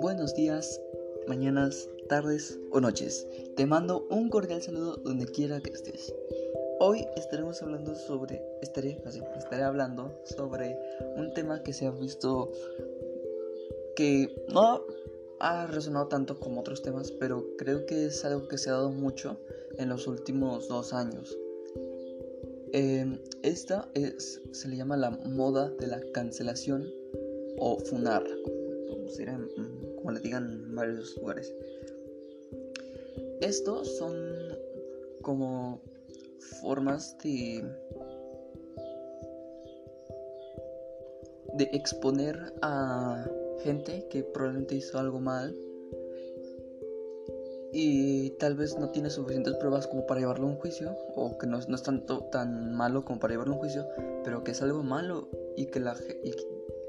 Buenos días, mañanas, tardes o noches. Te mando un cordial saludo donde quiera que estés. Hoy estaremos hablando sobre, estaré, estaré hablando sobre un tema que se ha visto que no ha resonado tanto como otros temas, pero creo que es algo que se ha dado mucho en los últimos dos años. Em, esta es, se le llama la moda de la cancelación o funar, como, como le digan en varios lugares. Estos son como formas de, de exponer a gente que probablemente hizo algo mal y tal vez no tiene suficientes pruebas como para llevarlo a un juicio o que no, es tanto tan malo como para llevarlo a un juicio pero que es algo malo y que la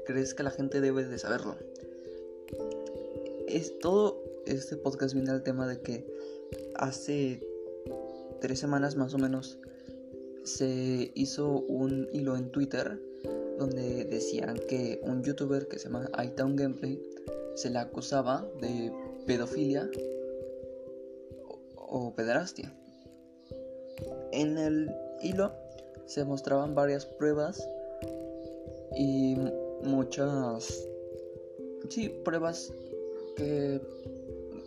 crees que la gente debe de saberlo. Es todo este podcast viene al tema de que hace tres semanas más o menos se hizo un hilo en Twitter donde decían que un youtuber que se llama iTown Gameplay se le acusaba de pedofilia o, pederastia. En el hilo se mostraban varias pruebas y muchas sí, pruebas que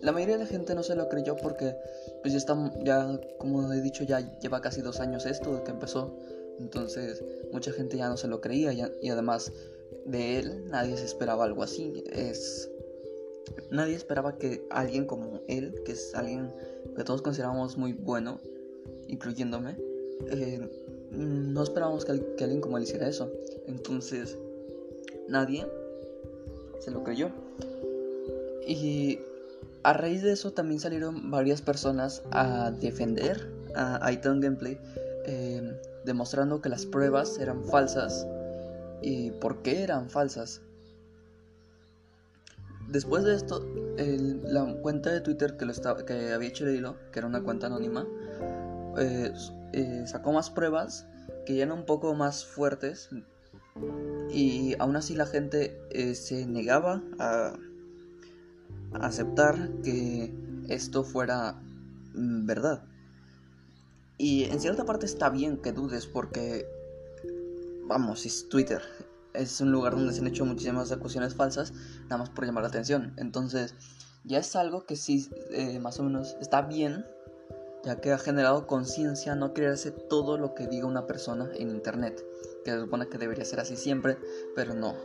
la mayoría de la gente no se lo creyó porque pues ya está, ya como he dicho, ya lleva casi dos años esto de que empezó. Entonces mucha gente ya no se lo creía y además de él nadie se esperaba algo así. Es nadie esperaba que alguien como él, que es alguien que todos consideramos muy bueno, incluyéndome, eh, no esperábamos que, alguien como él hiciera eso. Entonces nadie se lo creyó. Y a raíz de eso también salieron varias personas a defender a Iton Gameplay, eh, demostrando que las pruebas eran falsas y por qué eran falsas. Después de esto, la cuenta de Twitter que, lo estaba, que había hecho el hilo, que era una cuenta anónima, eh, eh, sacó más pruebas que ya eran un poco más fuertes y aún así la gente se negaba a aceptar que esto fuera mm, verdad. Y en cierta parte está bien que dudes porque, vamos, es Twitter. Es un lugar donde se han hecho muchísimas acusaciones falsas, nada más por llamar la atención. Entonces, ya es algo que sí, eh, más o menos, está bien, ya que ha generado conciencia no creerse todo lo que diga una persona en Internet. Que se supone que debería ser así siempre, pero no.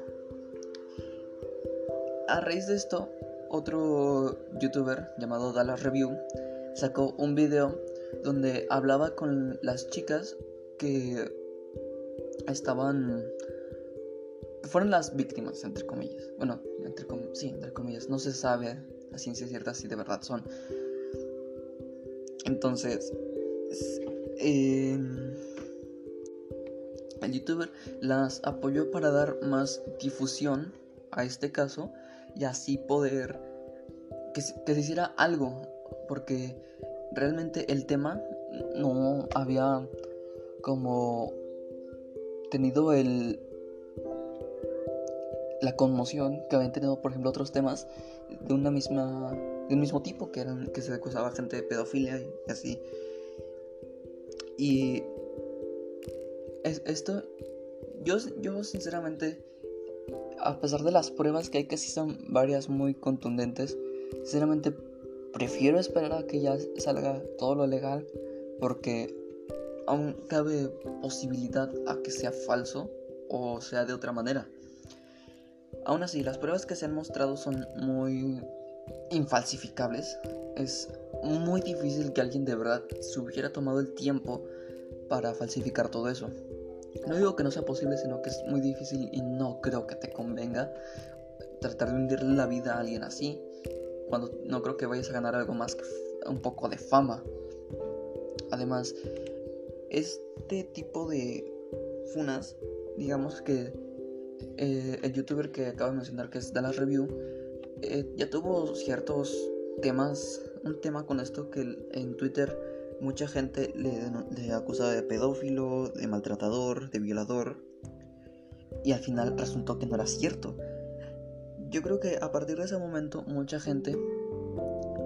A raíz de esto, otro youtuber llamado Dallas Review sacó un video donde hablaba con las chicas que estaban fueron las víctimas entre comillas. Bueno entre sí entre comillas. No se sabe la ciencia cierta si de verdad son. Entonces em, el youtuber las apoyó para dar más difusión a este caso y así poder que, que se hiciera algo, porque realmente el tema no había como tenido el la conmoción que habían tenido por ejemplo otros temas de una misma de un mismo tipo que eran que se acusaba gente de pedofilia y así y esto yo yo sinceramente a pesar de las pruebas que hay que sí son varias muy contundentes, sinceramente prefiero esperar a que ya salga todo lo legal porque aún cabe posibilidad a que sea falso o sea de otra manera. Aún así, las pruebas que se han mostrado son muy infalsificables. Es muy difícil que alguien de verdad se hubiera tomado el tiempo para falsificar todo eso. No digo que no sea posible, sino que es muy difícil y no creo que te convenga tratar de hundirle la vida a alguien así, cuando no creo que vayas a ganar algo más que un poco de fama. Además, este tipo de funas, digamos que eh, el youtuber que acabo de mencionar, que es Dallas Review, eh, ya tuvo ciertos temas, un tema con esto que en Twitter mucha gente le, le acusa de pedófilo, de maltratador, de violador. y al final resultó que no era cierto. Yo creo que a partir de ese momento mucha gente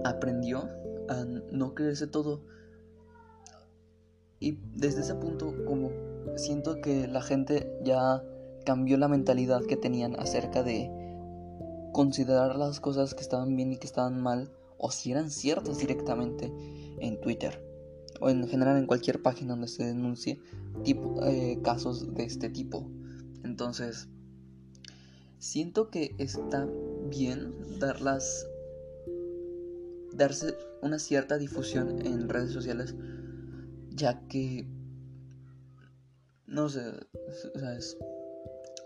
aprendió a no creerse todo. Y desde ese punto como siento que la gente ya cambió la mentalidad que tenían acerca de considerar las cosas que estaban bien y que estaban mal o si eran ciertas directamente en Twitter o en general en cualquier página donde se denuncie tipo, eh, casos de este tipo. Entonces, siento que está bien darlas darse una cierta difusión en redes sociales ya que no sé, es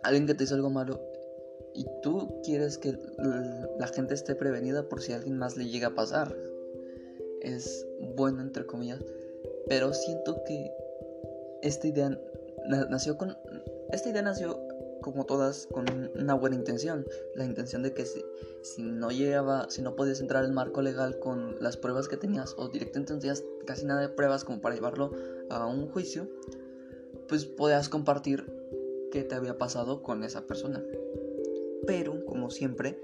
alguien que te hizo algo malo y tú quieres que la gente esté prevenida por si alguien más le llega a pasar. Es bueno entre comillas, pero siento que esta idea nació con esta idea nació como todas con una buena intención, la intención de que si, no llegaba, si no podías entrar al marco legal con las pruebas que tenías o directamente no tenías casi nada de pruebas como para llevarlo a un juicio, pues podías compartir qué te había pasado con esa persona. Pero, como siempre,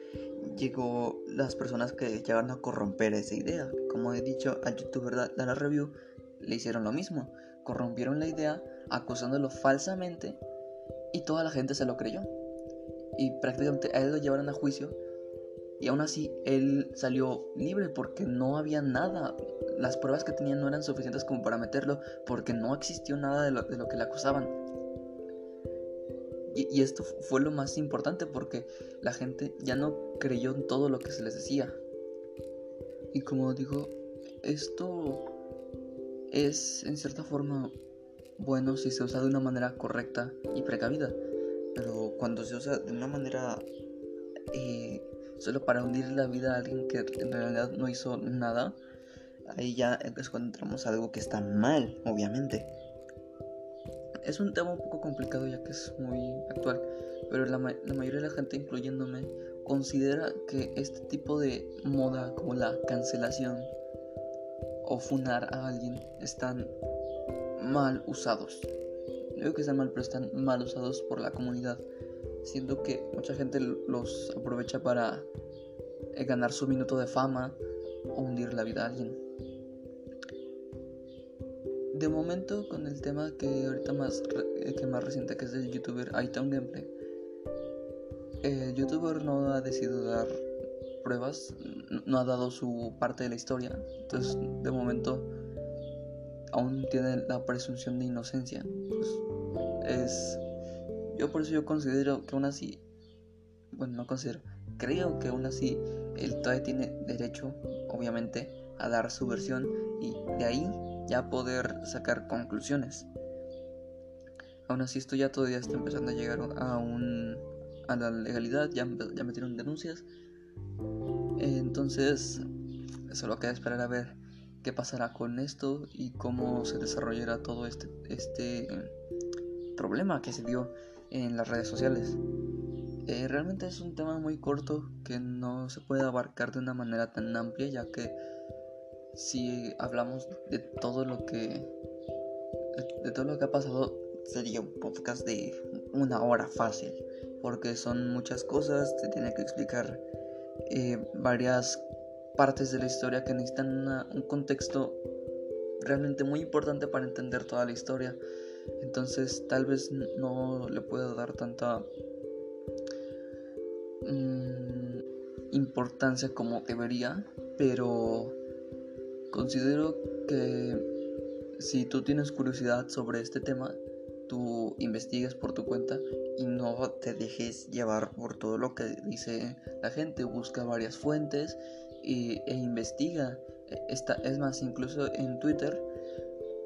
llegó las personas que llegaron a corromper esa idea. Como he dicho, al youtuber de la review le hicieron lo mismo. Corrompieron la idea acusándolo falsamente y toda la gente se lo creyó. Y prácticamente a él lo llevaron a juicio y aún así él salió libre porque no había nada. Las pruebas que tenían no eran suficientes como para meterlo porque no existió nada de lo que le acusaban. Y, esto fue lo más importante porque la gente ya no creyó en todo lo que se les decía. Y como digo, esto es en cierta forma bueno si se usa de una manera correcta y precavida, pero cuando se usa de una manera eh, solo para hundir la vida a alguien que en realidad no hizo nada, ahí ya es cuando entramos a algo que está mal, obviamente. Es un tema un poco complicado ya que es muy actual, pero la, la mayoría de la gente, incluyéndome, considera que este tipo de moda como la cancelación o funar a alguien están mal usados. No digo que están mal, pero están mal usados por la comunidad. Siento que mucha gente los aprovecha para eh, ganar su minuto de fama o hundir la vida a alguien. De momento, con el tema que ahorita más, eh, que más reciente, que es el youtuber Iton Gameplay, el youtuber no ha decidido dar pruebas, no ha dado su parte de la historia. Entonces, de momento, aún tiene la presunción de inocencia. Pues es. Yo por eso yo considero que aún así. Bueno, no considero. Creo que aún así él todavía tiene derecho, obviamente, a dar su versión y de ahí ya poder sacar conclusiones. Aún así esto ya todavía está empezando a llegar a un a la legalidad, ya, ya metieron denuncias. Entonces, solo queda esperar a ver qué pasará con esto y cómo se desarrollará todo este, este problema que se dio en las redes sociales. Eh, realmente es un tema muy corto que no se puede abarcar de una manera tan amplia ya que si hablamos de todo lo que de todo lo que ha pasado sería un podcast de una hora fácil porque son muchas cosas se tiene que explicar eh, varias partes de la historia que necesitan un contexto realmente muy importante para entender toda la historia. Entonces tal vez no le puedo dar tanta mm, importancia como debería, pero considero que si tú tienes curiosidad sobre este tema, tú investigues por tu cuenta y no te dejes llevar por todo lo que dice la gente, busca varias fuentes e, investiga. Esta, es más, incluso en Twitter,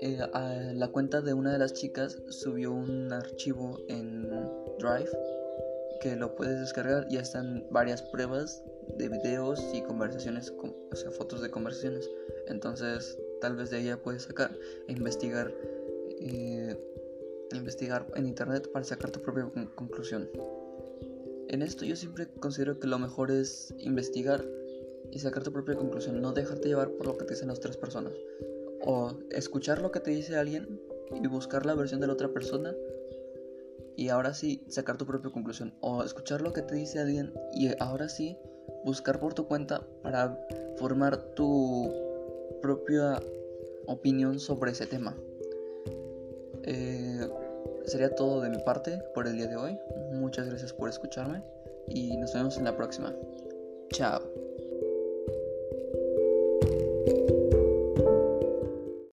eh, la cuenta de una de las chicas subió un archivo en Drive que lo puedes descargar. Ya están varias pruebas de videos y conversaciones, o sea, fotos de conversaciones. Entonces, tal vez de ella puedes sacar e investigar. Eh, investigar en internet para sacar tu propia conclusión. En esto yo siempre considero que lo mejor es investigar y sacar tu propia conclusión, no dejarte llevar por lo que te dicen las tres personas. O escuchar lo que te dice alguien y buscar la versión de la otra persona y ahora sí sacar tu propia conclusión o escuchar lo que te dice alguien y ahora sí buscar por tu cuenta para formar tu propia opinión sobre ese tema. Eh, sería todo de mi parte por el día de hoy. Muchas gracias por escucharme y nos vemos en la próxima. Chao.